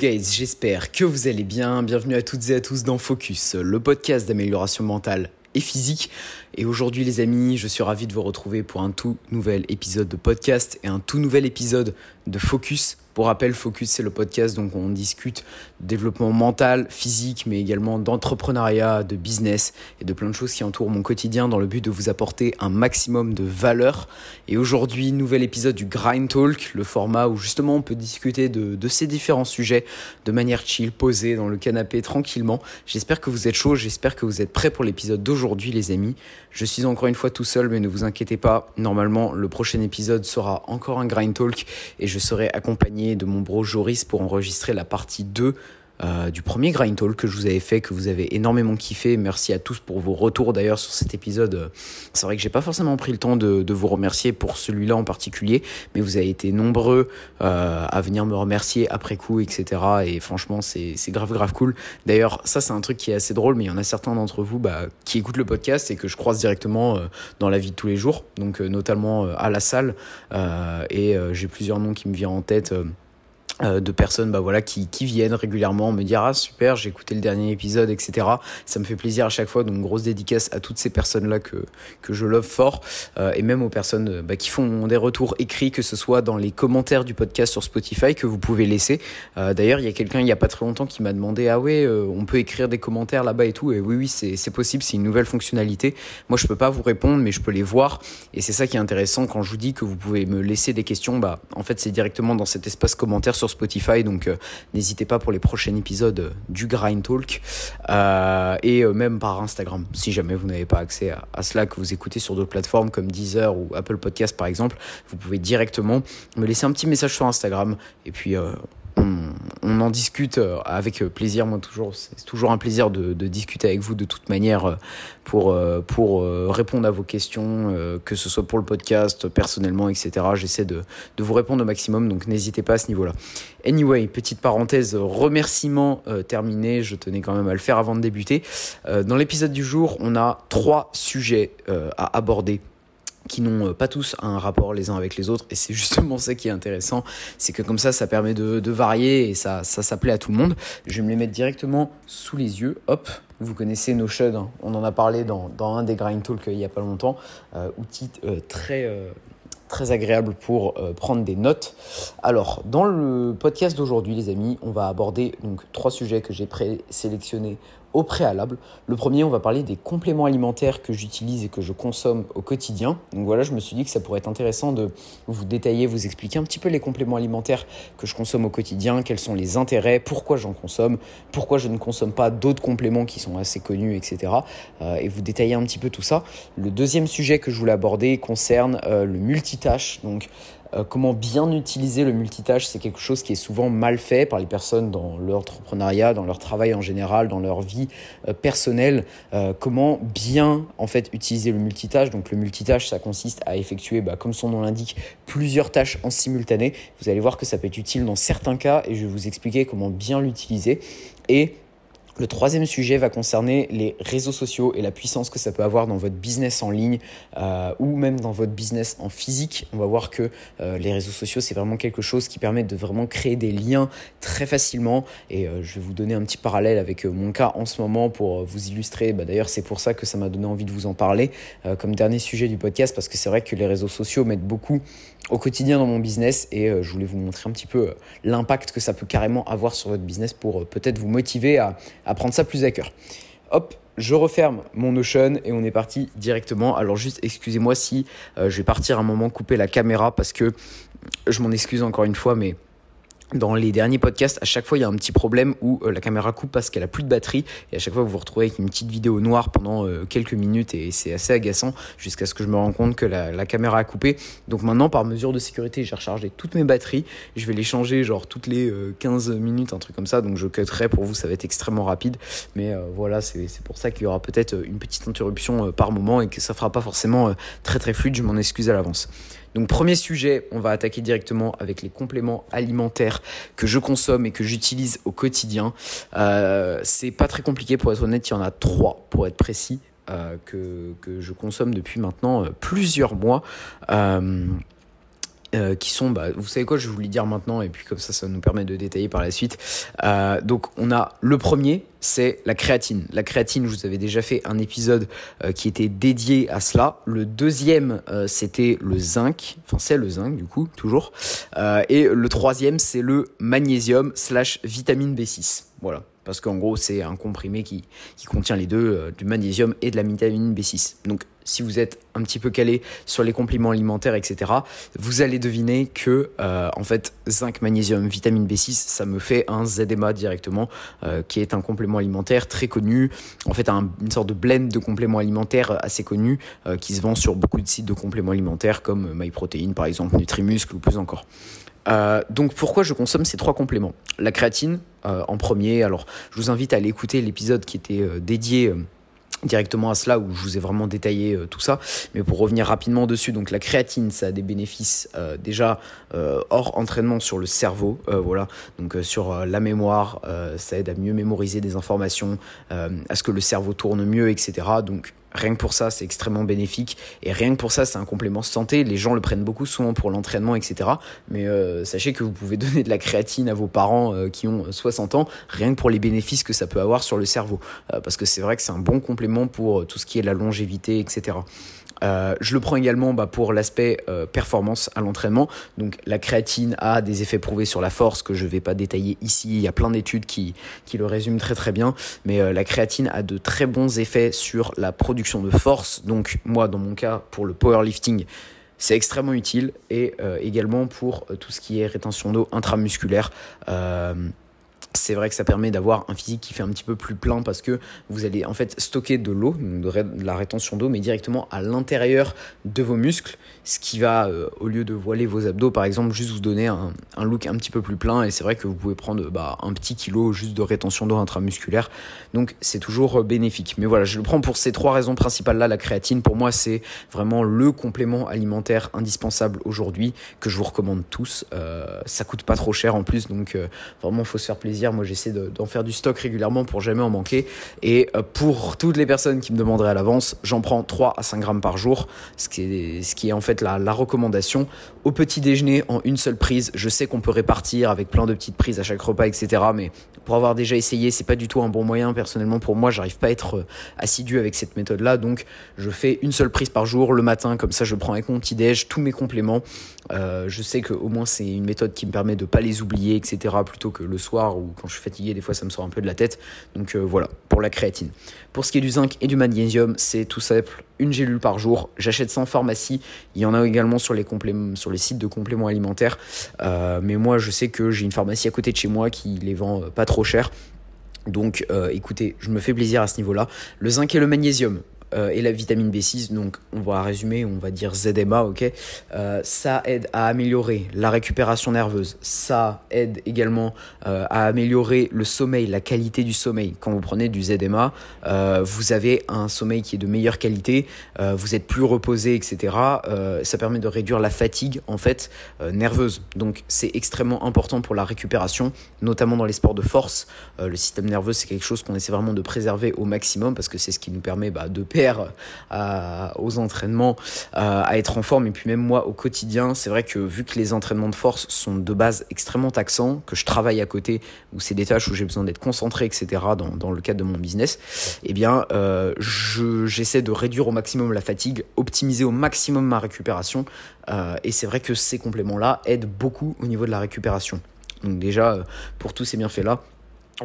guys, j'espère que vous allez bien. Bienvenue à toutes et à tous dans Focus, le podcast d'amélioration mentale et physique. Et aujourd'hui les amis, je suis ravi de vous retrouver pour un tout nouvel épisode de podcast et un tout nouvel épisode de Focus. Pour rappel, Focus, c'est le podcast donc on discute de développement mental, physique, mais également d'entrepreneuriat, de business et de plein de choses qui entourent mon quotidien dans le but de vous apporter un maximum de valeur. Et aujourd'hui, nouvel épisode du Grind Talk, le format où justement on peut discuter de, ces différents sujets de manière chill, posée dans le canapé tranquillement. J'espère que vous êtes chaud, j'espère que vous êtes prêts pour l'épisode d'aujourd'hui les amis. Je suis encore une fois tout seul, mais ne vous inquiétez pas, normalement le prochain épisode sera encore un Grind Talk et je serai accompagné de mon bro Joris pour enregistrer la partie 2 euh, du premier Grind Talk que je vous avais fait, que vous avez énormément kiffé. Merci à tous pour vos retours d'ailleurs sur cet épisode. C'est vrai que j'ai pas forcément pris le temps de, de vous remercier pour celui-là en particulier, mais vous avez été nombreux euh, à venir me remercier après coup, etc. Et franchement, c'est grave, grave cool. D'ailleurs, ça, c'est un truc qui est assez drôle, mais il y en a certains d'entre vous bah, qui écoutent le podcast et que je croise directement euh, dans la vie de tous les jours, donc notamment à la salle. et j'ai plusieurs noms qui me viennent en tête. Euh, de personnes bah voilà qui, qui viennent régulièrement me dire ah super j'ai écouté le dernier épisode etc ça me fait plaisir à chaque fois donc grosse dédicace à toutes ces personnes là que que je love fort. Euh, et même aux personnes bah, qui font des retours écrits que ce soit dans les commentaires du podcast sur Spotify que vous pouvez laisser. Euh, d'ailleurs il y a quelqu'un il y a pas très longtemps qui m'a demandé ah ouais on peut écrire des commentaires là-bas et tout. Et oui oui c'est c'est possible c'est une nouvelle fonctionnalité. Moi je peux pas vous répondre mais je peux les voir. Et c'est ça qui est intéressant quand je vous dis que vous pouvez me laisser des questions. Bah en fait c'est directement dans cet espace commentaire sur Spotify, donc euh, n'hésitez pas pour les prochains épisodes euh, du Grind Talk euh, et même par Instagram. Si jamais vous n'avez pas accès à, cela, que vous écoutez sur d'autres plateformes comme Deezer ou Apple Podcast par exemple, vous pouvez directement me laisser un petit message sur Instagram et puis on, en discute euh, avec plaisir. Moi, toujours, c'est toujours un plaisir de, discuter avec vous de toute manière euh, pour, euh, répondre à vos questions, que ce soit pour le podcast, personnellement, etc. J'essaie de, de vous répondre au maximum, donc n'hésitez pas à ce niveau-là. Anyway, petite parenthèse, remerciement terminé. Je tenais quand même à le faire avant de débuter. dans l'épisode du jour, on a trois sujets à aborder qui n'ont euh, pas tous un rapport les uns avec les autres et c'est justement ça qui est intéressant c'est que comme ça ça permet de, varier et ça ça s'appelait à tout le monde je vais me les mettre directement sous les yeux hop vous connaissez Notion hein. on en a parlé dans, dans un des grind talks euh, il y a pas longtemps euh, outil très très agréable pour prendre des notes. Alors, dans le podcast d'aujourd'hui, les amis, on va aborder donc trois sujets que j'ai présélectionnés au préalable. Le premier, on va parler des compléments alimentaires que j'utilise et que je consomme au quotidien. Donc voilà, je me suis dit que ça pourrait être intéressant de vous détailler, vous expliquer un petit peu les compléments alimentaires que je consomme au quotidien, quels sont les intérêts, pourquoi j'en consomme, pourquoi je ne consomme pas d'autres compléments qui sont assez connus, etc. Euh, et vous détailler un petit peu tout ça. Le deuxième sujet que je voulais aborder concerne euh, le multitâche. Donc euh, comment bien utiliser le multitâche, c'est quelque chose qui est souvent mal fait par les personnes dans l'entrepreneuriat, dans leur travail en général, dans leur vie euh, personnelle. Euh, comment bien en fait utiliser le multitâche? Donc le multitâche, ça consiste à effectuer, bah, comme son nom l'indique, plusieurs tâches en simultané. Vous allez voir que ça peut être utile dans certains cas et je vais vous expliquer comment bien l'utiliser. Et le troisième sujet va concerner les réseaux sociaux et la puissance que ça peut avoir dans votre business en ligne euh, ou même dans votre business en physique. On va voir que euh, les réseaux sociaux, c'est vraiment quelque chose qui permet de vraiment créer des liens très facilement. Et euh, je vais vous donner un petit parallèle avec mon cas en ce moment pour vous illustrer. Bah, D'ailleurs, c'est pour ça que ça m'a donné envie de vous en parler comme dernier sujet du podcast parce que c'est vrai que les réseaux sociaux m'aident beaucoup au quotidien dans mon business et euh, je voulais vous montrer un petit peu euh, l'impact que ça peut carrément avoir sur votre business pour euh, peut-être vous motiver à, à, prendre ça plus à cœur. Hop, je referme mon Notion et on est parti directement. Alors juste excusez-moi si je vais partir un moment couper la caméra parce que je m'en excuse encore une fois mais dans les derniers podcasts, à chaque fois, il y a un petit problème où euh, la caméra coupe parce qu'elle a plus de batterie. Et à chaque fois, vous vous retrouvez avec une petite vidéo noire pendant euh, quelques minutes et c'est assez agaçant jusqu'à ce que je me rende compte que la, caméra a coupé. Donc maintenant, par mesure de sécurité, j'ai rechargé toutes mes batteries. Je vais les changer genre toutes les 15 euh, minutes, un truc comme ça. Donc je cutterai pour vous, ça va être extrêmement rapide. Mais voilà, c'est pour ça qu'il y aura peut-être une petite interruption par moment et que ça fera pas forcément très très fluide. Je m'en excuse à l'avance. Donc premier sujet, on va attaquer directement avec les compléments alimentaires que je consomme et que j'utilise au quotidien. Euh, c'est pas très compliqué pour être honnête, il y en a trois pour être précis euh, que, je consomme depuis maintenant euh, plusieurs mois. Euh, qui sont, bah, vous savez quoi, je vais vous les dire maintenant, et puis comme ça, ça nous permet de détailler par la suite. Euh, donc, on a le premier, c'est la créatine. La créatine, je vous avais déjà fait un épisode euh, qui était dédié à cela. Le deuxième, c'était le zinc, enfin c'est le zinc du coup, toujours. et le troisième, c'est le magnésium slash vitamine B6. Voilà parce qu'en gros c'est un comprimé qui, qui contient les deux, du magnésium et de la vitamine B6. Donc si vous êtes un petit peu calé sur les compléments alimentaires, etc., vous allez deviner que, euh, en fait, zinc, magnésium, vitamine B6, ça me fait un ZMA directement, euh, qui est un complément alimentaire très connu, en fait, une sorte de blend de compléments alimentaires assez connu, euh, qui se vend sur beaucoup de sites de compléments alimentaires comme MyProtein, par exemple, Nutrimuscle ou plus encore. Donc pourquoi je consomme ces trois compléments? La créatine en premier, alors je vous invite à aller écouter l'épisode qui était dédié directement à cela où je vous ai vraiment détaillé euh, tout ça. Mais pour revenir rapidement dessus, donc la créatine, ça a des bénéfices euh, déjà euh, hors entraînement sur le cerveau, voilà. Donc sur la mémoire, ça aide à mieux mémoriser des informations, à ce que le cerveau tourne mieux, etc. Donc Rien que pour ça, c'est extrêmement bénéfique. Et rien que pour ça, c'est un complément santé. Les gens le prennent beaucoup souvent pour l'entraînement, etc. Mais euh, sachez que vous pouvez donner de la créatine à vos parents euh, qui ont 60 ans, rien que pour les bénéfices que ça peut avoir sur le cerveau. Euh, parce que c'est vrai que c'est un bon complément pour tout ce qui est la longévité, etc. Euh, je le prends également bah, pour l'aspect euh, performance à l'entraînement. Donc la créatine a des effets prouvés sur la force que je ne vais pas détailler ici. Il y a plein d'études qui, qui le résument très très bien. Mais euh, la créatine a de très bons effets sur la production de force. Donc moi dans mon cas pour le powerlifting c'est extrêmement utile et également pour tout ce qui est rétention d'eau intramusculaire c'est vrai que ça permet d'avoir un physique qui fait un petit peu plus plein parce que vous allez en fait stocker de l'eau, de la rétention d'eau, mais directement à l'intérieur de vos muscles, ce qui va, euh, au lieu de voiler vos abdos par exemple, juste vous donner un, look un petit peu plus plein. Et c'est vrai que vous pouvez prendre bah, un petit kilo juste de rétention d'eau intramusculaire. Donc c'est toujours euh, bénéfique. Mais voilà, je le prends pour ces trois raisons principales là. La créatine, pour moi, c'est vraiment le complément alimentaire indispensable aujourd'hui que je vous recommande tous. Euh, ça coûte pas trop cher en plus, donc vraiment, faut se faire plaisir moi, j'essaie d'en faire du stock régulièrement pour jamais en manquer. Et euh, pour toutes les personnes qui me demanderaient à l'avance, j'en prends 3 à 5 grammes par jour, ce qui est, en fait la, recommandation. Au petit déjeuner, en une seule prise, je sais qu'on peut répartir avec plein de petites prises à chaque repas, etc. Mais pour avoir déjà essayé, c'est pas du tout un bon moyen. Personnellement, pour moi, j'arrive pas à être euh, assidu avec cette méthode-là. Donc, je fais une seule prise par jour le matin, comme ça, je prends avec mon petit déj tous mes compléments. Euh, je sais que au moins c'est une méthode qui me permet de pas les oublier, etc. Plutôt que le soir quand je suis fatigué, des fois ça me sort un peu de la tête. Donc euh, voilà, pour la créatine. Pour ce qui est du zinc et du magnésium, c'est tout simple, une gélule par jour. J'achète ça en pharmacie. Il y en a également sur les, sites de compléments alimentaires. Euh, mais moi, je sais que j'ai une pharmacie à côté de chez moi qui les vend pas trop cher. Donc écoutez, je me fais plaisir à ce niveau-là. Le zinc et le magnésium, euh, et la vitamine B6, donc on va résumer, on va dire ZMA, ok? Euh, Ça aide à améliorer la récupération nerveuse, ça aide également euh, à améliorer le sommeil, la qualité du sommeil. Quand vous prenez du ZMA, vous avez un sommeil qui est de meilleure qualité, vous êtes plus reposé, etc. ça permet de réduire la fatigue en fait nerveuse. Donc c'est extrêmement important pour la récupération, notamment dans les sports de force. le système nerveux, c'est quelque chose qu'on essaie vraiment de préserver au maximum parce que c'est ce qui nous permet bah, de perdre euh, aux entraînements euh, à être en forme. Et puis même moi au quotidien, c'est vrai que vu que les entraînements de force sont de base extrêmement taxants, que je travaille à côté, où c'est des tâches où j'ai besoin d'être concentré, etc. Dans, le cadre de mon business, eh bien euh, j'essaie de réduire au maximum la fatigue, optimiser au maximum ma récupération. et c'est vrai que ces compléments-là aident beaucoup au niveau de la récupération. Donc déjà, pour tous ces bienfaits-là,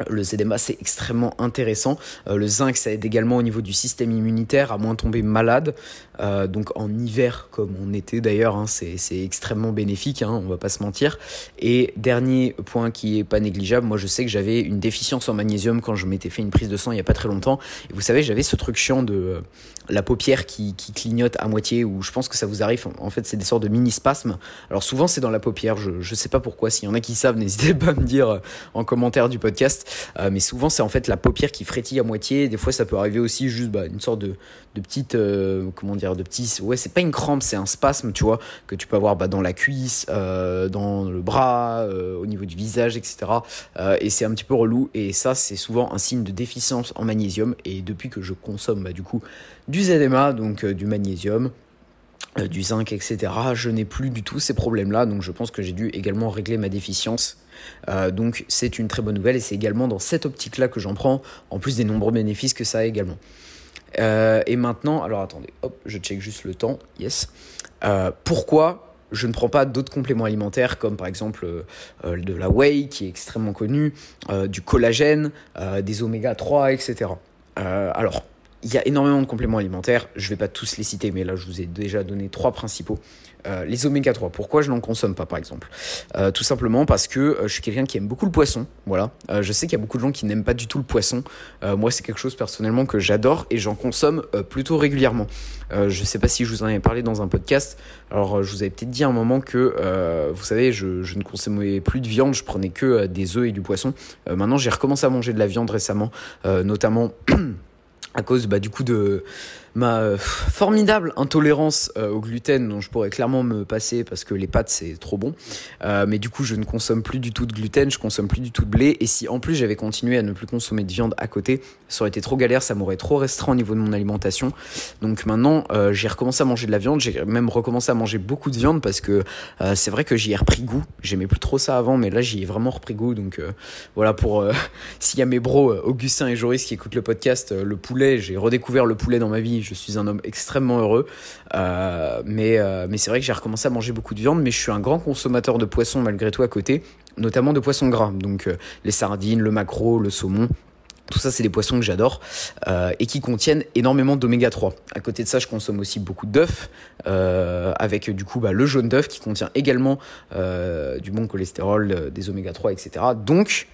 le ZMA, c'est extrêmement intéressant. Euh, le zinc, ça aide également au niveau du système immunitaire à moins tomber malade. Euh, donc en hiver, comme en été d'ailleurs, hein, c'est extrêmement bénéfique, hein, on va pas se mentir. Et dernier point qui est pas négligeable, moi je sais que j'avais une déficience en magnésium quand je m'étais fait une prise de sang il y a pas très longtemps. Et vous savez, j'avais ce truc chiant de euh, la paupière qui, clignote à moitié, ou je pense que ça vous arrive. En fait, c'est des sortes de mini-spasmes. Alors souvent, c'est dans la paupière. Je, je sais pas pourquoi. S'il y en a qui savent, n'hésitez pas à me dire en commentaire du podcast. Euh, mais souvent, c'est en fait la paupière qui frétille à moitié. Des fois, ça peut arriver aussi juste bah, une sorte de, de petite, euh, comment dire, de petit, ouais, c'est pas une crampe, c'est un spasme, tu vois, que tu peux avoir bah, dans la cuisse, euh, dans le bras, au niveau du visage, etc. et c'est un petit peu relou. Et ça, c'est souvent un signe de déficience en magnésium. Et depuis que je consomme, bah, du coup, ZMA, donc du magnésium, du zinc, etc. Je n'ai plus du tout ces problèmes-là, donc je pense que j'ai dû également régler ma déficience. donc c'est une très bonne nouvelle et c'est également dans cette optique-là que j'en prends, en plus des nombreux bénéfices que ça a également. et maintenant, alors attendez, hop, je check juste le temps, yes. pourquoi je ne prends pas d'autres compléments alimentaires comme par exemple euh, euh, de la whey qui est extrêmement connue, euh, du collagène, des oméga 3, etc. alors, il y a énormément de compléments alimentaires, je ne vais pas tous les citer, mais là je vous ai déjà donné trois principaux. Euh, les oméga 3, pourquoi je n'en consomme pas par exemple? Euh, Tout simplement parce que euh, je suis quelqu'un qui aime beaucoup le poisson. Voilà. je sais qu'il y a beaucoup de gens qui n'aiment pas du tout le poisson. moi, c'est quelque chose personnellement que j'adore et j'en consomme plutôt régulièrement. je ne sais pas si je vous en avais parlé dans un podcast. Alors, je vous avais peut-être dit à un moment que, vous savez, je, je, ne consommais plus de viande, je prenais que des œufs et du poisson. maintenant, j'ai recommencé à manger de la viande récemment, notamment à cause bah, du coup de ma euh, formidable intolérance euh, au gluten dont je pourrais clairement me passer parce que les pâtes c'est trop bon. Euh, mais du coup je ne consomme plus du tout de gluten, je consomme plus du tout de blé. Et si en plus j'avais continué à ne plus consommer de viande à côté, ça aurait été trop galère, ça m'aurait trop restreint au niveau de mon alimentation. Donc maintenant j'ai recommencé à manger de la viande, j'ai même recommencé à manger beaucoup de viande parce que c'est vrai que j'y ai repris goût. J'aimais plus trop ça avant, mais là j'y ai vraiment repris goût. Donc voilà pour s'il y a mes bros Augustin et Joris qui écoutent le podcast, le poulet, j'ai redécouvert le poulet dans ma vie je suis un homme extrêmement heureux. Euh, mais euh, mais c'est vrai que j'ai recommencé à manger beaucoup de viande, mais je suis un grand consommateur de poissons malgré tout à côté, notamment de poissons gras. Donc euh, les sardines, le maquereau, le saumon. Tout ça, c'est des poissons que j'adore et qui contiennent énormément d'oméga 3. À côté de ça, je consomme aussi beaucoup d'œufs, avec du coup bah, le jaune d'œuf qui contient également du bon cholestérol, des oméga 3, etc. Donc,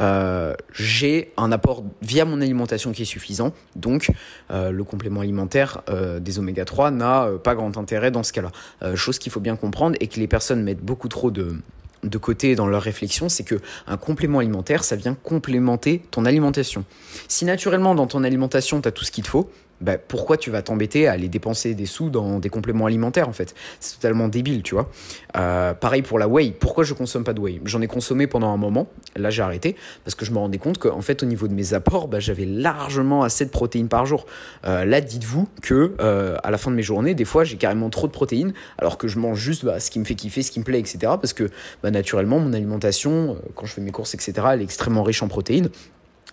euh, j'ai un apport via mon alimentation qui est suffisant. Donc, euh, le complément alimentaire euh, des oméga 3 n'a pas grand intérêt dans ce cas-là. chose qu'il faut bien comprendre et que les personnes mettent beaucoup trop de, de côté dans leur réflexion, c'est que un complément alimentaire, ça vient complémenter ton alimentation. Si naturellement dans ton alimentation, tu as tout ce qu'il te faut, bah, pourquoi tu vas t'embêter à aller dépenser des sous dans des compléments alimentaires en fait? C'est totalement débile, tu vois. Euh, pareil pour la whey. Pourquoi je consomme pas de whey? J'en ai consommé pendant un moment. Là, j'ai arrêté parce que je me rendais compte qu'en fait, au niveau de mes apports, bah, j'avais largement assez de protéines par jour. Euh, là, dites-vous que euh, à la fin de mes journées, des fois, j'ai carrément trop de protéines, alors que je mange juste bah, ce qui me fait kiffer, ce qui me plaît, etc. Parce que bah, naturellement, mon alimentation, quand je fais mes courses, etc., elle est extrêmement riche en protéines.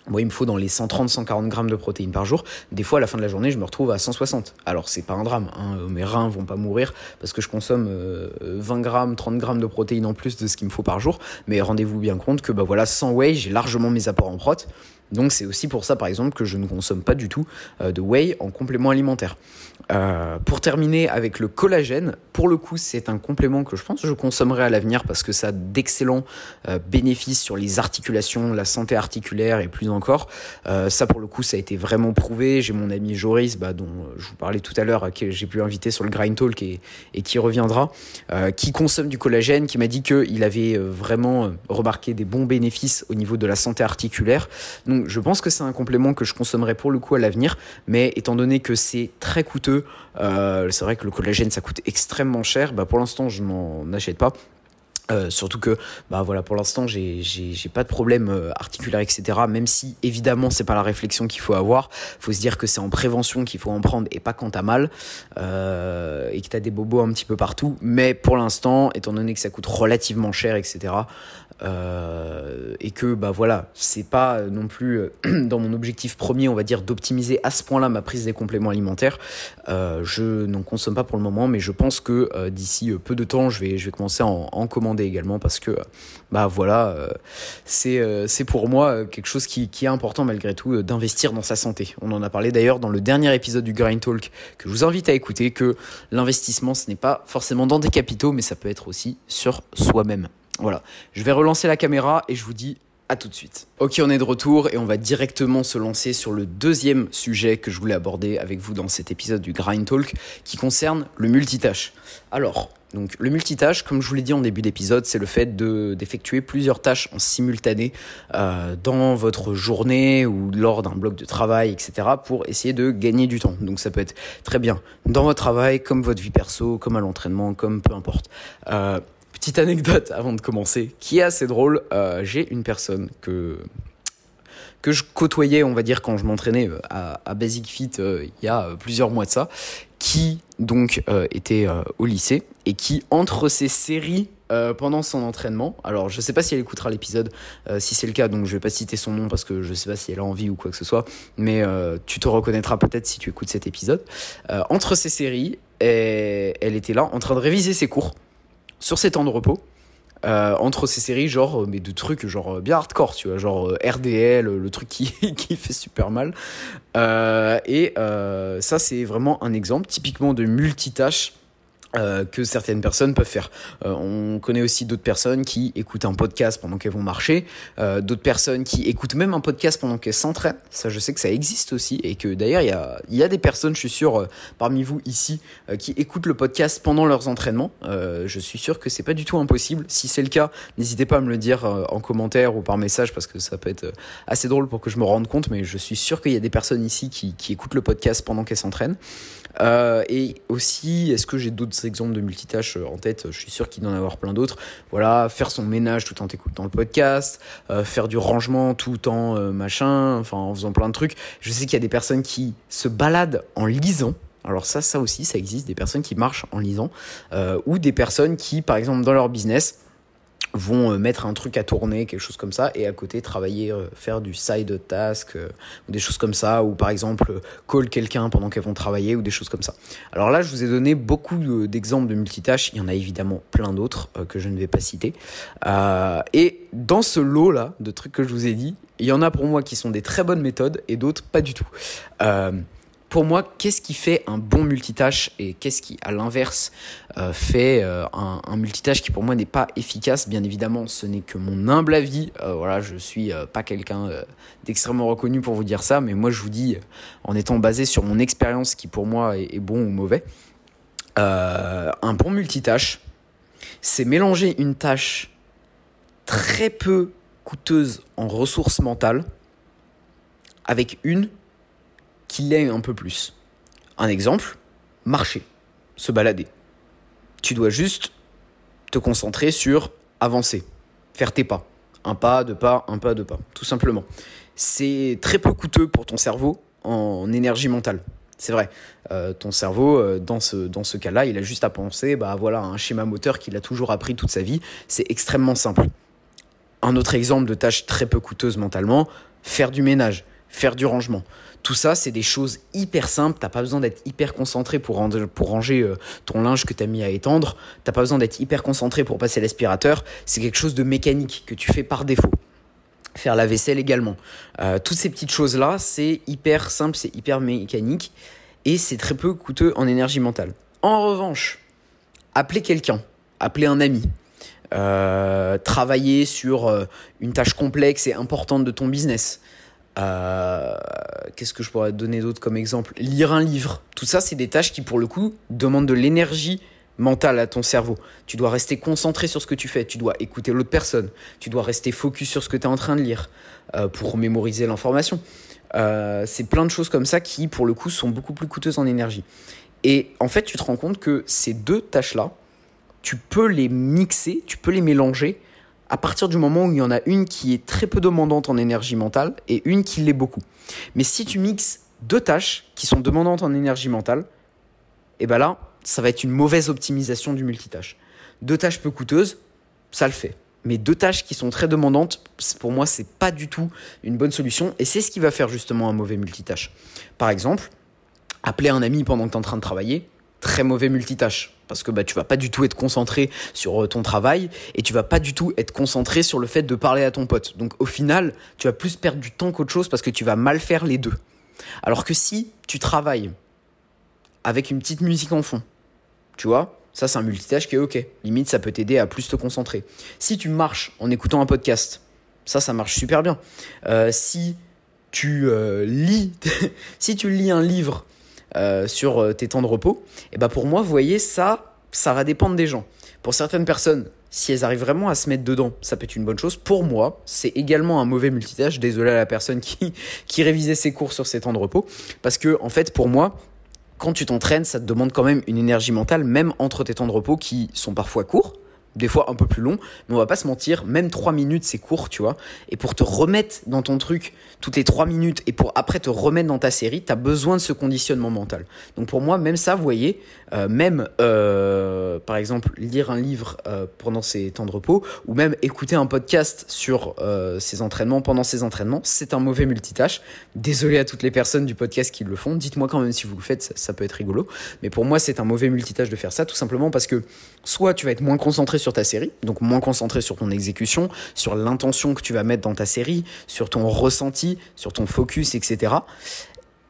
Moi, il me faut dans les 130-140 grammes de protéines par jour. Des fois, à la fin de la journée, je me retrouve à 160. Alors, c'est pas un drame. Hein. Mes reins vont pas mourir parce que je consomme 20 euh, grammes, 30 grammes de protéines en plus de ce qu'il me faut par jour. Mais rendez-vous bien compte que, bah voilà, sans whey, j'ai largement mes apports en prot. Donc c'est aussi pour ça par exemple que je ne consomme pas du tout euh, de whey en complément alimentaire. Euh, pour terminer avec le collagène, pour le coup c'est un complément que je pense que je consommerai à l'avenir parce que ça a d'excellents euh, bénéfices sur les articulations, la santé articulaire et plus encore. ça pour le coup ça a été vraiment prouvé. J'ai mon ami Joris bah, dont je vous parlais tout à l'heure que j'ai pu inviter sur le Grind Talk et, qui reviendra, qui consomme du collagène, qui m'a dit qu'il avait vraiment remarqué des bons bénéfices au niveau de la santé articulaire. Je pense que c'est un complément que je consommerai pour le coup à l'avenir, mais étant donné que c'est très coûteux, euh, c'est vrai que le collagène ça coûte extrêmement cher, bah pour l'instant je n'en achète pas. Euh, surtout que bah voilà pour l'instant j'ai j'ai pas de problème euh, articulaire etc même si évidemment c'est pas la réflexion qu'il faut avoir. Faut se dire que c'est en prévention qu'il faut en prendre et pas quand t'as mal euh, et que t'as des bobos un petit peu partout. Mais pour l'instant étant donné que ça coûte relativement cher etc et que bah voilà c'est pas non plus dans mon objectif premier on va dire d'optimiser à ce point-là ma prise des compléments alimentaires je n'en consomme pas pour le moment mais je pense que d'ici peu de temps je vais commencer à en, commander également parce que bah voilà c'est c'est pour moi quelque chose qui, qui est important malgré tout d'investir dans sa santé. On en a parlé d'ailleurs dans le dernier épisode du Grind Talk que je vous invite à écouter que l'investissement ce n'est pas forcément dans des capitaux mais ça peut être aussi sur soi-même. Voilà, je vais relancer la caméra et je vous dis à tout de suite. Ok, on est de retour et on va directement se lancer sur le deuxième sujet que je voulais aborder avec vous dans cet épisode du Grind Talk qui concerne le multitâche. Alors, donc le multitâche, comme je vous l'ai dit en début d'épisode, c'est le fait d'effectuer plusieurs tâches en simultané euh, dans votre journée ou lors d'un bloc de travail, etc. pour essayer de gagner du temps. Donc ça peut être très bien dans votre travail, comme votre vie perso, comme à l'entraînement, comme peu importe. Euh, Petite anecdote avant de commencer, qui est assez drôle. Euh, j'ai une personne que que je côtoyais, on va dire, quand je m'entraînais à, à, Basic Fit il y a plusieurs mois de ça, qui donc était au lycée et qui entre ces séries euh, pendant son entraînement. Alors, je sais pas si elle écoutera l'épisode. Euh, si c'est le cas, donc je vais pas citer son nom parce que je sais pas si elle a envie ou quoi que ce soit. Mais euh, tu te reconnaîtras peut-être si tu écoutes cet épisode. entre ces séries, elle était là en train de réviser ses cours sur ses temps de repos. entre ces séries, genre, mais de trucs genre bien hardcore, tu vois, genre RDL, le truc qui, qui fait super mal. et ça, c'est vraiment un exemple typiquement de multitâche euh, que certaines personnes peuvent faire. Euh, on connaît aussi d'autres personnes qui écoutent un podcast pendant qu'elles vont marcher, euh, d'autres personnes qui écoutent même un podcast pendant qu'elles s'entraînent. Ça, je sais que ça existe aussi et que d'ailleurs, il y a, y a, des personnes, je suis sûr, parmi vous ici, qui écoutent le podcast pendant leurs entraînements. je suis sûr que c'est pas du tout impossible. Si c'est le cas, n'hésitez pas à me le dire en commentaire ou par message parce que ça peut être assez drôle pour que je me rende compte, mais je suis sûr qu'il y a des personnes ici qui, qui écoutent le podcast pendant qu'elles s'entraînent. et aussi, est-ce que j'ai d'autres exemples de multitâches euh, en tête, je suis sûr qu'il doit en avoir plein d'autres. Voilà, faire son ménage tout en écoutant le podcast, euh, faire du rangement tout en euh, machin, enfin en faisant plein de trucs. Je sais qu'il y a des personnes qui se baladent en lisant. Alors ça, ça aussi, ça existe, des personnes qui marchent en lisant, ou des personnes qui, par exemple, dans leur business, vont euh, mettre un truc à tourner, quelque chose comme ça, et à côté travailler, euh, faire du side task, euh, ou des choses comme ça, ou par exemple call quelqu'un pendant qu'elles vont travailler, ou des choses comme ça. Alors là, je vous ai donné beaucoup d'exemples de multitâches, il y en a évidemment plein d'autres que je ne vais pas citer. et dans ce lot-là de trucs que je vous ai dit, il y en a pour moi qui sont des très bonnes méthodes, et d'autres pas du tout pour moi, qu'est-ce qui fait un bon multitâche et qu'est-ce qui, à l'inverse, euh, fait euh, un, multitâche qui pour moi n'est pas efficace? Bien évidemment, ce n'est que mon humble avis. Euh, voilà, je suis pas quelqu'un d'extrêmement reconnu pour vous dire ça, mais moi je vous dis, en étant basé sur mon expérience qui pour moi est bon ou mauvais, un bon multitâche, c'est mélanger une tâche très peu coûteuse en ressources mentales avec une qu'il l'ait un peu plus. Un exemple, marcher, se balader. Tu dois juste te concentrer sur avancer, faire tes pas. Un pas, deux pas, un pas, deux pas, tout simplement. C'est très peu coûteux pour ton cerveau en énergie mentale. C'est vrai, euh, ton cerveau, euh, dans ce, dans ce cas-là, il a juste à penser bah, voilà, un schéma moteur qu'il a toujours appris toute sa vie. C'est extrêmement simple. Un autre exemple de tâche très peu coûteuse mentalement, faire du ménage, faire du rangement. Tout ça, c'est des choses hyper simples. T'as pas besoin d'être hyper concentré pour, pour ranger euh, ton linge que tu as mis à étendre. T'as pas besoin d'être hyper concentré pour passer l'aspirateur. C'est quelque chose de mécanique que tu fais par défaut. Faire la vaisselle également. Euh, toutes ces petites choses-là, c'est hyper simple, c'est hyper mécanique et c'est très peu coûteux en énergie mentale. En revanche, appeler quelqu'un, appeler un ami, euh, travailler sur une tâche complexe et importante de ton business, euh, qu'est-ce que je pourrais donner d'autre comme exemple? Lire un livre. Tout ça, c'est des tâches qui, pour le coup, demandent de l'énergie mentale à ton cerveau. Tu dois rester concentré sur ce que tu fais. Tu dois écouter l'autre personne. Tu dois rester focus sur ce que tu es en train de lire euh, pour mémoriser l'information. Euh, c'est plein de choses comme ça qui, pour le coup, sont beaucoup plus coûteuses en énergie. Et en fait, tu te rends compte que ces deux tâches-là, tu peux les mixer, tu peux les mélanger à partir du moment où il y en a une qui est très peu demandante en énergie mentale et une qui l'est beaucoup. Mais si tu mixes deux tâches qui sont demandantes en énergie mentale, et eh ben là, ça va être une mauvaise optimisation du multitâche. Deux tâches peu coûteuses, ça le fait. Mais deux tâches qui sont très demandantes, pour moi, c'est pas du tout une bonne solution et c'est ce qui va faire justement un mauvais multitâche. Par exemple, appeler un ami pendant que tu es en train de travailler, très mauvais multitâche parce que bah, tu vas pas du tout être concentré sur euh, ton travail et tu vas pas du tout être concentré sur le fait de parler à ton pote. Donc au final, tu vas plus perdre du temps qu'autre chose parce que tu vas mal faire les deux. Alors que si tu travailles avec une petite musique en fond, tu vois, ça c'est un multitâche qui est ok. Limite, ça peut t'aider à plus te concentrer. Si tu marches en écoutant un podcast, ça, ça marche super bien. Euh, si tu euh, lis, si tu lis un livre euh, sur euh, tes temps de repos, et bah pour moi, vous voyez, ça, ça va dépendre des gens. Pour certaines personnes, si elles arrivent vraiment à se mettre dedans, ça peut être une bonne chose. Pour moi, c'est également un mauvais multitâche. Désolé à la personne qui, qui révisait ses cours sur ses temps de repos. Parce que, en fait, pour moi, quand tu t'entraînes, ça te demande quand même une énergie mentale, même entre tes temps de repos qui sont parfois courts, des fois un peu plus long, mais on va pas se mentir, même 3 minutes c'est court, tu vois. Et pour te remettre dans ton truc toutes les 3 minutes et pour après te remettre dans ta série, tu as besoin de ce conditionnement mental. Donc pour moi, même ça, vous voyez, euh, même euh, par exemple lire un livre euh, pendant ses temps de repos ou même écouter un podcast sur ses entraînements pendant ses entraînements, c'est un mauvais multitâche. Désolé à toutes les personnes du podcast qui le font, dites-moi quand même si vous le faites, ça, ça peut être rigolo. Mais pour moi, c'est un mauvais multitâche de faire ça, tout simplement parce que soit tu vas être moins concentré sur ta série, donc moins concentré sur ton exécution, sur l'intention que tu vas mettre dans ta série, sur ton ressenti, sur ton focus, etc.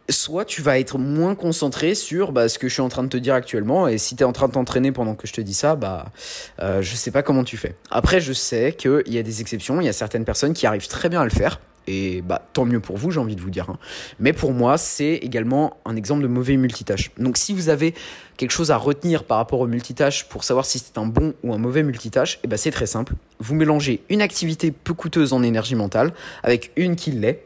Soit tu vas être moins concentré sur bah, ce que je suis en train de te dire actuellement, et si tu es en train de t'entraîner pendant que je te dis ça, bah, euh, je sais pas comment tu fais. Après, je sais qu'il y a des exceptions, il y a certaines personnes qui arrivent très bien à le faire, et bah tant mieux pour vous, j'ai envie de vous dire. Hein. Mais pour moi, c'est également un exemple de mauvais multitâche. Donc si vous avez quelque chose à retenir par rapport au multitâche pour savoir si c'est un bon ou un mauvais multitâche, et eh bah c'est très simple. Vous mélangez une activité peu coûteuse en énergie mentale avec une qui l'est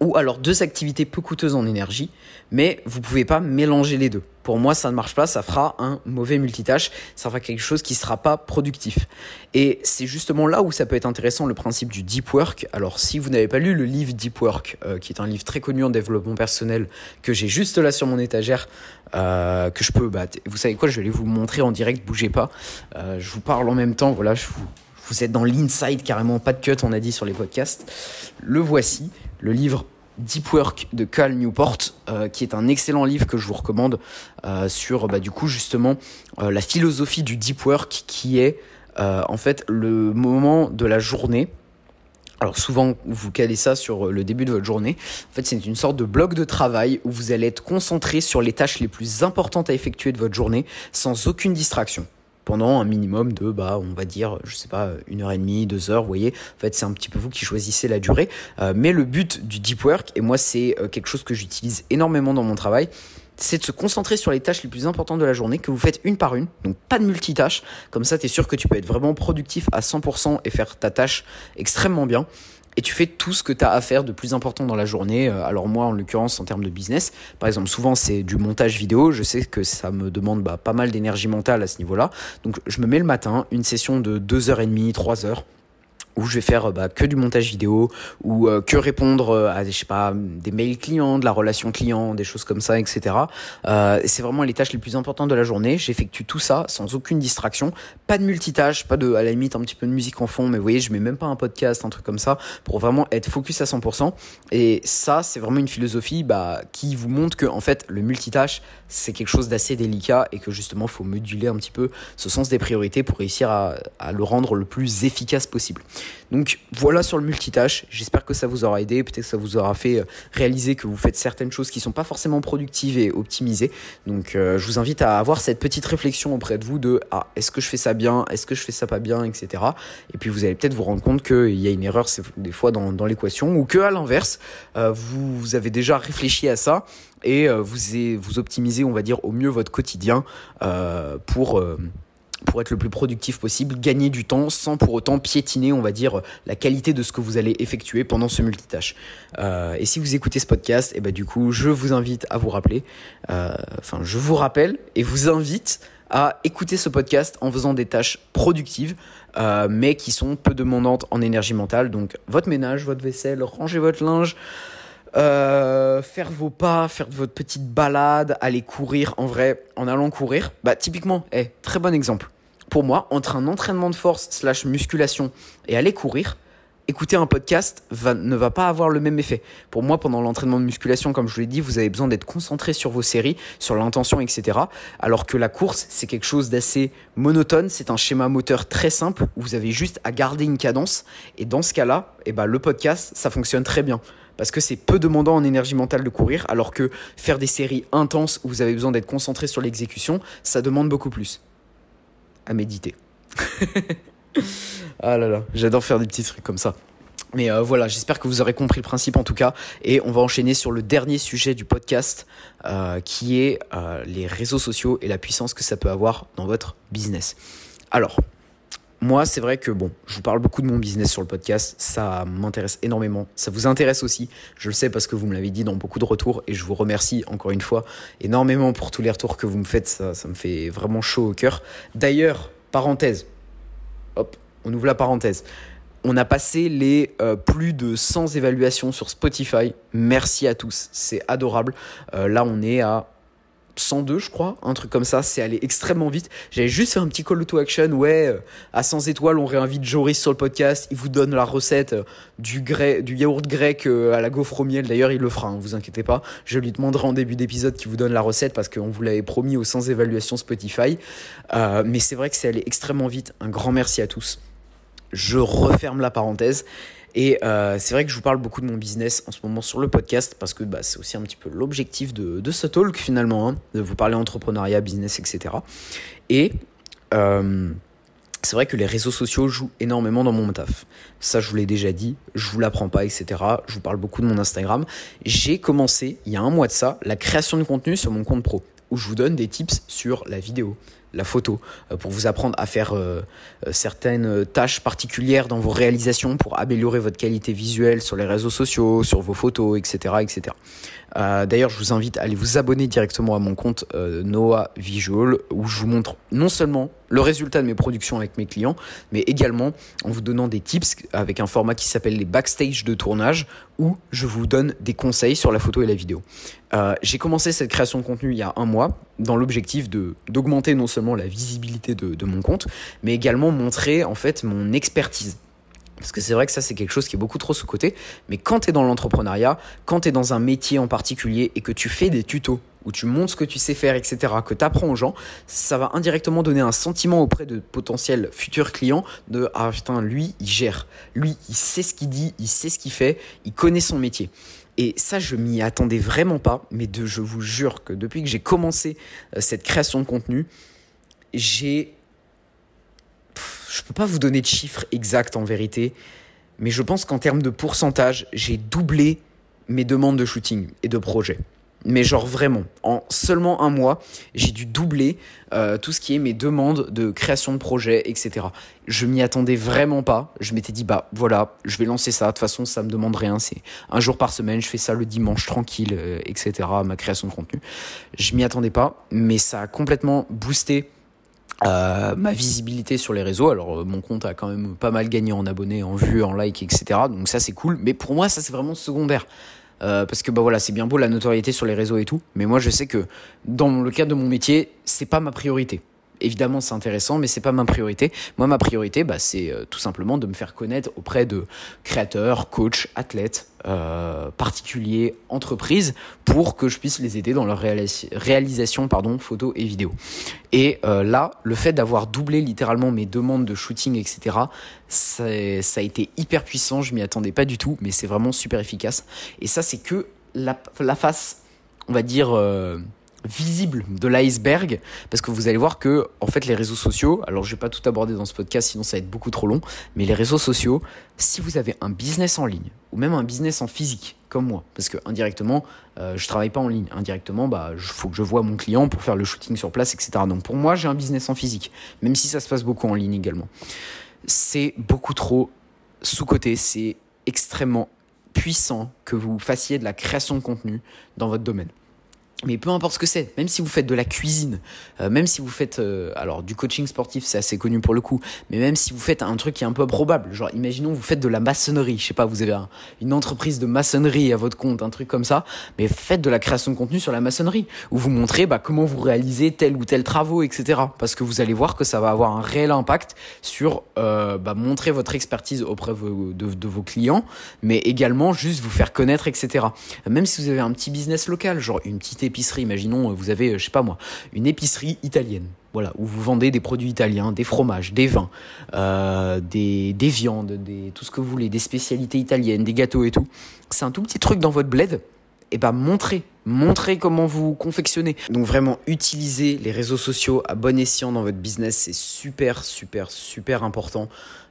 ou alors deux activités peu coûteuses en énergie, mais vous pouvez pas mélanger les deux. Pour moi, ça ne marche pas, ça fera un mauvais multitâche, ça fera quelque chose qui sera pas productif. Et c'est justement là où ça peut être intéressant le principe du deep work. Alors, si vous n'avez pas lu le livre Deep Work, euh, qui est un livre très connu en développement personnel, que j'ai juste là sur mon étagère, euh, que je peux, bah, vous savez quoi, je vais vous montrer en direct, bougez pas. Euh, je vous parle en même temps, voilà, vous, vous êtes dans l'inside carrément, pas de cut, on a dit sur les podcasts. Le voici, le livre Deep Work de Cal Newport, euh, qui est un excellent livre que je vous recommande euh, sur bah, du coup justement euh, la philosophie du Deep Work qui est en fait le moment de la journée. Alors souvent vous calez ça sur le début de votre journée. En fait c'est une sorte de bloc de travail où vous allez être concentré sur les tâches les plus importantes à effectuer de votre journée sans aucune distraction pendant un minimum de, bah, on va dire, je sais pas, une heure et demie, deux heures, vous voyez. En fait, c'est un petit peu vous qui choisissez la durée. Euh, mais le but du deep work, et moi, c'est euh, quelque chose que j'utilise énormément dans mon travail, c'est de se concentrer sur les tâches les plus importantes de la journée que vous faites une par une, donc pas de multitâche. Comme ça, tu es sûr que tu peux être vraiment productif à 100% et faire ta tâche extrêmement bien et tu fais tout ce que tu as à faire de plus important dans la journée. Euh, alors moi, en l'occurrence, en termes de business, par exemple, souvent c'est du montage vidéo. Je sais que ça me demande bah, pas mal d'énergie mentale à ce niveau-là. Donc je me mets le matin, une session de 2h30, 3h où je vais faire bah, que du montage vidéo ou euh, que répondre euh, à je sais pas des mails clients, de la relation client, des choses comme ça, etc. Euh, c'est vraiment les tâches les plus importantes de la journée. J'effectue tout ça sans aucune distraction, pas de multitâche, pas de à la limite un petit peu de musique en fond, mais vous voyez, je mets même pas un podcast, un truc comme ça pour vraiment être focus à 100%. Et ça, c'est vraiment une philosophie bah, qui vous montre que en fait le multitâche c'est quelque chose d'assez délicat et que justement faut moduler un petit peu ce sens des priorités pour réussir à, à le rendre le plus efficace possible. Donc voilà sur le multitâche. J'espère que ça vous aura aidé. Peut-être que ça vous aura fait euh, réaliser que vous faites certaines choses qui sont pas forcément productives et optimisées. Donc euh, je vous invite à avoir cette petite réflexion auprès de vous de ah est-ce que je fais ça bien, est-ce que je fais ça pas bien, etc. Et puis vous allez peut-être vous rendre compte qu'il y a une erreur des fois dans, dans l'équation ou que à l'inverse euh, vous, vous, avez déjà réfléchi à ça et vous, vous optimisez on va dire au mieux votre quotidien pour pour être le plus productif possible, gagner du temps sans pour autant piétiner, on va dire, la qualité de ce que vous allez effectuer pendant ce multitâche. Euh, et si vous écoutez ce podcast, et eh ben du coup, je vous invite à vous rappeler, euh, enfin, je vous rappelle et vous invite à écouter ce podcast en faisant des tâches productives, euh, mais qui sont peu demandantes en énergie mentale. Donc, votre ménage, votre vaisselle, ranger votre linge. Euh, faire vos pas, faire votre petite balade, aller courir en vrai, en allant courir, bah typiquement, eh, très bon exemple pour moi, entre un entraînement de force slash musculation et aller courir, écouter un podcast ne va pas avoir le même effet. Pour moi, pendant l'entraînement de musculation, comme je vous l'ai dit, vous avez besoin d'être concentré sur vos séries, sur l'intention, etc. Alors que la course, c'est quelque chose d'assez monotone, c'est un schéma moteur très simple où vous avez juste à garder une cadence. Et dans ce cas-là, eh ben, le podcast, ça fonctionne très bien. Parce que c'est peu demandant en énergie mentale de courir, alors que faire des séries intenses où vous avez besoin d'être concentré sur l'exécution, ça demande beaucoup plus à méditer. ah là là, j'adore faire des petits trucs comme ça. Mais euh, voilà, j'espère que vous aurez compris le principe en tout cas. Et on va enchaîner sur le dernier sujet du podcast, euh, qui est euh, les réseaux sociaux et la puissance que ça peut avoir dans votre business. Alors, moi, c'est vrai que je vous parle beaucoup de mon business sur le podcast, ça m'intéresse énormément. Ça vous intéresse aussi, je le sais parce que vous me l'avez dit dans beaucoup de retours et je vous remercie encore une fois énormément pour tous les retours que vous me faites, ça, ça me fait vraiment chaud au cœur. D'ailleurs, parenthèse, hop, on ouvre la parenthèse. On a passé les euh, plus de 100 évaluations sur Spotify. Merci à tous, c'est adorable. Euh, là, on est à 102, je crois, un truc comme ça. C'est allé extrêmement vite. J'avais juste fait un petit call to action. Ouais, euh, à 100 étoiles, on réinvite Joris sur le podcast. Il vous donne la recette du, du yaourt grec à la gaufre au miel. D'ailleurs, il le fera, hein, vous inquiétez pas. Je lui demanderai en début d'épisode qu'il vous donne la recette parce qu'on vous l'avait promis aux 100 évaluations Spotify. mais c'est vrai que c'est allé extrêmement vite. Un grand merci à tous je referme la parenthèse. Et euh, c'est vrai que je vous parle beaucoup de mon business en ce moment sur le podcast parce que bah, c'est aussi un petit peu l'objectif de, ce talk finalement, hein, de vous parler entrepreneuriat, business, etc. Et euh, c'est vrai que les réseaux sociaux jouent énormément dans mon taf. Ça, je vous l'ai déjà dit, je vous l'apprends pas, etc. Je vous parle beaucoup de mon Instagram. J'ai commencé, il y a un mois de ça, la création de contenu sur mon compte pro, où je vous donne des tips sur la vidéo, la photo, euh, pour vous apprendre à faire euh, euh, certaines tâches particulières dans vos réalisations pour améliorer votre qualité visuelle sur les réseaux sociaux, sur vos photos, etc. etc. D'ailleurs, je vous invite à aller vous abonner directement à mon compte Noah Visual, où je vous montre non seulement le résultat de mes productions avec mes clients, mais également en vous donnant des tips avec un format qui s'appelle les backstage de tournage, où je vous donne des conseils sur la photo et la vidéo. Euh, j'ai commencé cette création de contenu il y a un mois dans l'objectif d'augmenter non seulement la visibilité de, de mon compte, mais également montrer en fait mon expertise. Parce que c'est vrai que ça, c'est quelque chose qui est beaucoup trop sous-côté. Mais quand tu es dans l'entrepreneuriat, quand tu es dans un métier en particulier et que tu fais des tutos où tu montres ce que tu sais faire, etc., que tu apprends aux gens, ça va indirectement donner un sentiment auprès de potentiels futurs clients de Ah putain, lui, il gère. Lui, il sait ce qu'il dit, il sait ce qu'il fait, il connaît son métier. Et ça, je m'y attendais vraiment pas, mais de, je vous jure que depuis que j'ai commencé euh, cette création de contenu, j'ai. Je peux pas vous donner de chiffres exacts en vérité, mais je pense qu'en termes de pourcentage, j'ai doublé mes demandes de shooting et de projets mais genre vraiment, en seulement un mois, j'ai dû doubler euh, tout ce qui est mes demandes de création de projet, etc. Je m'y attendais vraiment pas. Je m'étais dit, bah voilà, je vais lancer ça. De toute façon, ça me demande rien. C'est un jour par semaine, je fais ça le dimanche tranquille, euh, etc. Ma création de contenu. Je m'y attendais pas, mais ça a complètement boosté euh, ma visibilité sur les réseaux. Alors mon compte a quand même pas mal gagné en abonnés, en vues, en likes, etc. Donc ça c'est cool. Mais pour moi ça c'est vraiment secondaire. Euh, parce que bah voilà, c'est bien beau la notoriété sur les réseaux et tout, mais moi je sais que dans le cadre de mon métier, c'est pas ma priorité. Évidemment, c'est intéressant, mais c'est pas ma priorité. Moi, ma priorité, bah, c'est euh, tout simplement de me faire connaître auprès de créateurs, coachs, athlètes, euh, particuliers, entreprises, pour que je puisse les aider dans leur réalisation, pardon, photo et vidéo. Et euh, là, le fait d'avoir doublé littéralement mes demandes de shooting, etc., ça a été hyper puissant. Je m'y attendais pas du tout, mais c'est vraiment super efficace. Et ça, c'est que la, la face, on va dire visible de l'iceberg parce que vous allez voir que en fait les réseaux sociaux alors je vais pas tout aborder dans ce podcast sinon ça va être beaucoup trop long mais les réseaux sociaux si vous avez un business en ligne ou même un business en physique comme moi parce que indirectement euh, je travaille pas en ligne indirectement bah il faut que je vois mon client pour faire le shooting sur place etc donc pour moi j'ai un business en physique même si ça se passe beaucoup en ligne également. C'est beaucoup trop sous côté c'est extrêmement puissant que vous fassiez de la création de contenu dans votre domaine mais peu importe ce que c'est, même si vous faites de la cuisine, euh, même si vous faites, euh, alors du coaching sportif, c'est assez connu pour le coup, mais même si vous faites un truc qui est un peu improbable, genre imaginons vous faites de la maçonnerie, je sais pas, vous avez une entreprise de maçonnerie à votre compte, un truc comme ça, mais faites de la création de contenu sur la maçonnerie, où vous montrez bah, comment vous réalisez tel ou tel travaux, etc. Parce que vous allez voir que ça va avoir un réel impact sur euh, bah, montrer votre expertise auprès de, de vos clients, mais également juste vous faire connaître, etc. Même si vous avez un petit business local, genre une petite épicerie, imaginons, vous avez, euh, je sais pas moi, une épicerie italienne. Voilà, où vous vendez des produits italiens, des fromages, des vins, euh, des, des viandes, des, tout ce que vous voulez, des spécialités italiennes, des gâteaux et tout. C'est un tout petit truc dans votre bled. Et ben montrez, montrez comment vous confectionnez. Donc vraiment utilisez les réseaux sociaux à bon escient dans votre business, c'est super super super important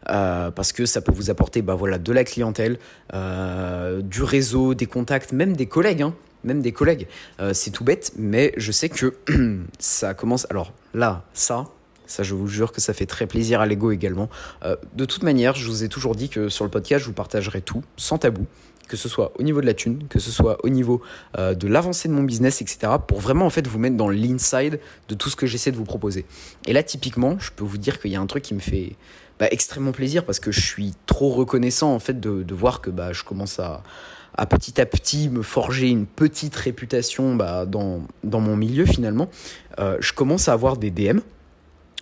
euh, parce que ça peut vous apporter bah voilà de la clientèle, du réseau, des contacts, même des collègues. Hein même des collègues. Euh, c'est tout bête, mais je sais que ça commence. Alors là, ça, ça, je vous jure que ça fait très plaisir à l'ego également. Euh, de toute manière, je vous ai toujours dit que sur le podcast, je vous partagerai tout, sans tabou. que ce soit au niveau de la thune, que ce soit au niveau euh, de l'avancée de mon business, etc. Pour vraiment en fait vous mettre dans l'inside de tout ce que j'essaie de vous proposer. Et là typiquement, je peux vous dire qu'il y a un truc qui me fait bah, extrêmement plaisir parce que je suis trop reconnaissant en fait de, voir que bah, je commence à, à petit à petit me forger une petite réputation bah, dans, dans mon milieu finalement. Euh, je commence à avoir des DM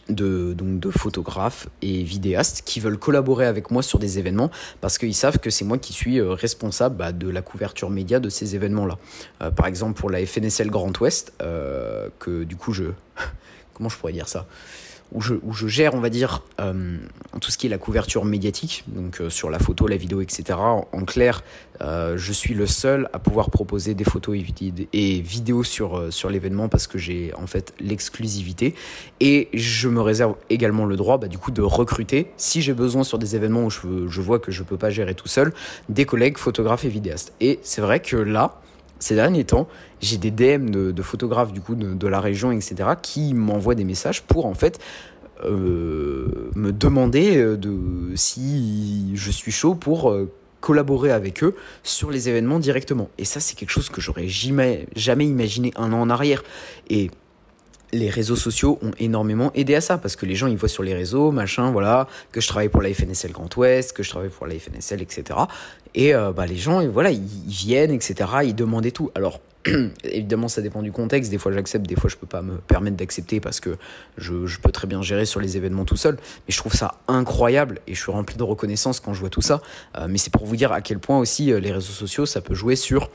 de, donc de photographes et vidéastes qui veulent collaborer avec moi sur des événements parce qu'ils savent que c'est moi qui suis euh, responsable bah, de la couverture média de ces événements-là. Euh, par exemple pour la FNSL Grand Ouest, que du coup je... Comment je pourrais dire ça? Où je, gère, on va dire, euh, tout ce qui est la couverture médiatique, donc euh, sur la photo, la vidéo, etc. En, clair, euh, je suis le seul à pouvoir proposer des photos et, et vidéos sur, sur l'événement parce que j'ai en fait l'exclusivité. Et je me réserve également le droit, bah, du coup, de recruter, si j'ai besoin sur des événements où je, je vois que je peux pas gérer tout seul, des collègues photographes et vidéastes. Et c'est vrai que là, ces derniers temps, j'ai des DM de, photographes du coup de, la région, etc., qui m'envoient des messages pour en fait euh, me demander euh, si je suis chaud pour euh, collaborer avec eux sur les événements directement. Et ça, c'est quelque chose que j'aurais jamais, jamais imaginé un an en arrière. Et les réseaux sociaux ont énormément aidé à ça parce que les gens ils voient sur les réseaux machin voilà que je travaille pour la FNSL Grand Ouest que je travaille pour la FNSL etc et euh, bah les gens voilà ils, viennent etc ils demandent et tout. Alors évidemment ça dépend du contexte. Des fois j'accepte des fois je peux pas me permettre d'accepter parce que je, je, peux très bien gérer sur les événements tout seul. Mais je trouve ça incroyable et je suis rempli de reconnaissance quand je vois tout ça. Euh, mais c'est pour vous dire à quel point aussi euh, les réseaux sociaux ça peut jouer sur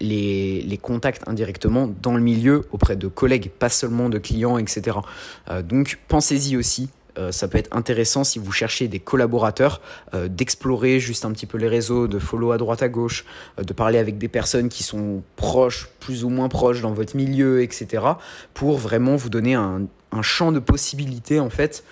les, contacts indirectement dans le milieu auprès de collègues, pas seulement de clients, etc. Euh, donc pensez-y aussi. Euh, ça peut être intéressant si vous cherchez des collaborateurs, euh, d'explorer juste un petit peu les réseaux, de follow à droite à gauche, de parler avec des personnes qui sont proches, plus ou moins proches dans votre milieu, etc. pour vraiment vous donner un, champ de possibilités en fait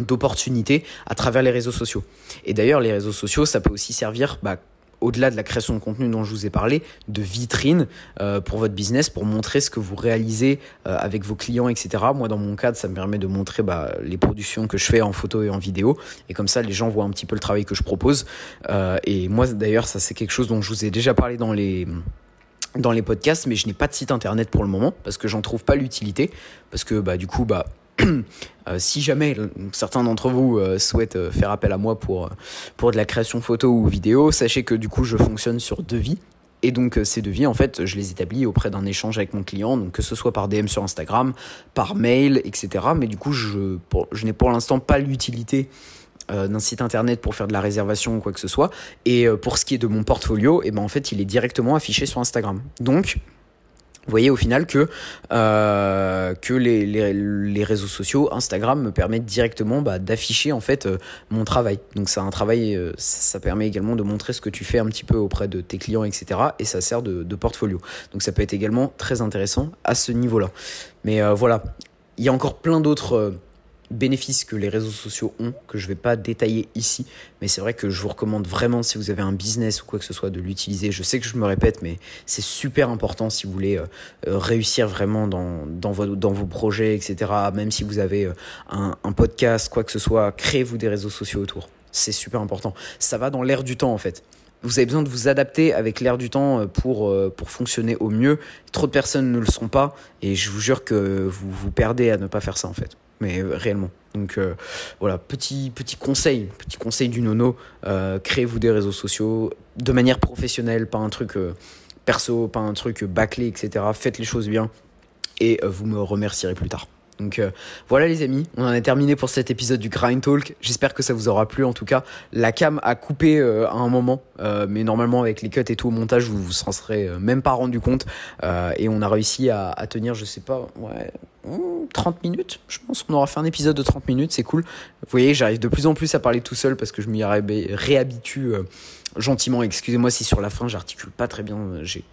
d'opportunités à travers les réseaux sociaux. Et d'ailleurs, les réseaux sociaux, ça peut aussi servir bah, au-delà de la création de contenu dont je vous ai parlé, de vitrine euh, pour votre business, pour montrer ce que vous réalisez euh, avec vos clients, etc. Moi, dans mon cadre, ça me permet de montrer bah, les productions que je fais en photo et en vidéo. Et comme ça, les gens voient un petit peu le travail que je propose. Euh, et moi, d'ailleurs, ça, c'est quelque chose dont je vous ai déjà parlé dans les dans les podcasts, mais je n'ai pas de site internet pour le moment parce que j'en trouve pas l'utilité. Parce que bah, du coup, bah, si jamais certains d'entre vous euh, souhaitent euh, faire appel à moi pour, pour de la création photo ou vidéo, sachez que du coup je fonctionne sur devis. Et donc ces devis, en fait, je les établis auprès d'un échange avec mon client, donc que ce soit par DM sur Instagram, par mail, etc. Mais du coup, je, je n'ai pour l'instant pas l'utilité d'un site internet pour faire de la réservation ou quoi que ce soit. Et pour ce qui est de mon portfolio, eh ben en fait, il est directement affiché sur Instagram. Donc, vous voyez au final que, euh, que les, les, les, réseaux sociaux, Instagram me permettent directement bah, d'afficher en fait euh, mon travail. Donc c'est un travail, euh, ça, permet également de montrer ce que tu fais un petit peu auprès de tes clients, etc. Et ça sert de, de portfolio. Donc ça peut être également très intéressant à ce niveau-là. Mais voilà, il y a encore plein d'autres bénéfices que les réseaux sociaux ont, que je ne vais pas détailler ici, mais c'est vrai que je vous recommande vraiment, si vous avez un business ou quoi que ce soit, de l'utiliser. Je sais que je me répète, mais c'est super important si vous voulez euh, euh, réussir vraiment dans, dans, vos, dans vos projets, etc. Même si vous avez euh, un, podcast, quoi que ce soit, créez-vous des réseaux sociaux autour. C'est super important. Ça va dans l'air du temps, en fait vous avez besoin de vous adapter avec l'air du temps pour, pour fonctionner au mieux. Trop de personnes ne le sont pas et je vous jure que vous vous perdez à ne pas faire ça en fait mais euh, réellement. Donc euh, voilà, petit, petit conseil, petit conseil du nono, euh, créez-vous des réseaux sociaux de manière professionnelle, pas un truc perso, pas un truc bâclé, etc. Faites les choses bien et vous me remercierez plus tard. Donc voilà les amis, on en a terminé pour cet épisode du Grind Talk. J'espère que ça vous aura plu en tout cas. La cam a coupé à un moment, mais normalement avec les cuts et tout au montage, vous vous en serez même pas rendu compte. et on a réussi à, tenir, je sais pas, ouais, 30 minutes, je pense qu'on aura fait un épisode de 30 minutes, c'est cool. Vous voyez, j'arrive de plus en plus à parler tout seul parce que je m'y réhabitue euh, gentiment. Excusez-moi si sur la fin j'articule pas très bien, j'ai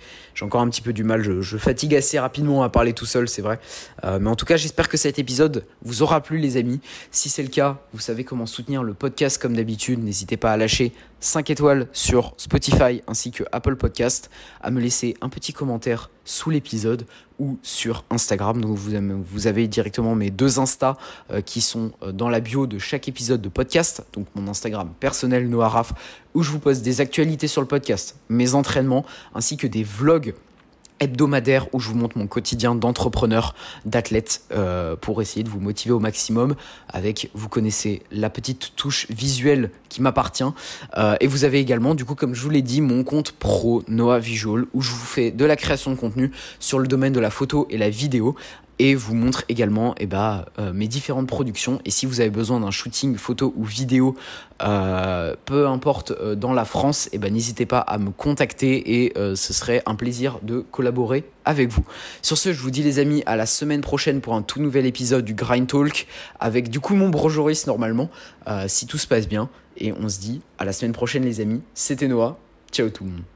encore un petit peu du mal, je, fatigue assez rapidement à parler tout seul, c'est vrai. Euh, mais en tout cas, j'espère que cet épisode vous aura plu les amis. Si c'est le cas, vous savez comment soutenir le podcast comme d'habitude, n'hésitez pas à lâcher 5 étoiles sur Spotify ainsi que Apple Podcast, à me laisser un petit commentaire sous l'épisode ou sur Instagram. Donc vous, avez directement mes deux Insta euh, qui sont euh, dans la bio de chaque épisode de podcast. Donc mon Instagram personnel Noah où je vous poste des actualités sur le podcast, mes entraînements, ainsi que des vlogs hebdomadaire où je vous montre mon quotidien d'entrepreneur, d'athlète, euh, pour essayer de vous motiver au maximum avec, vous connaissez, la petite touche visuelle qui m'appartient. Euh, et vous avez également, du coup, comme je vous l'ai dit, mon compte pro Noah Visual où je vous fais de la création de contenu sur le domaine de la photo et la vidéo et vous montre également eh ben, euh, mes différentes productions. Et si vous avez besoin d'un shooting photo ou vidéo, euh, peu importe euh, dans la France, eh ben, n'hésitez pas à me contacter et ce serait un plaisir de collaborer avec vous. Sur ce, je vous dis les amis, à la semaine prochaine pour un tout nouvel épisode du Grind Talk avec du coup mon brojoris normalement, si tout se passe bien. Et on se dit à la semaine prochaine les amis. C'était Noah. Ciao tout le monde.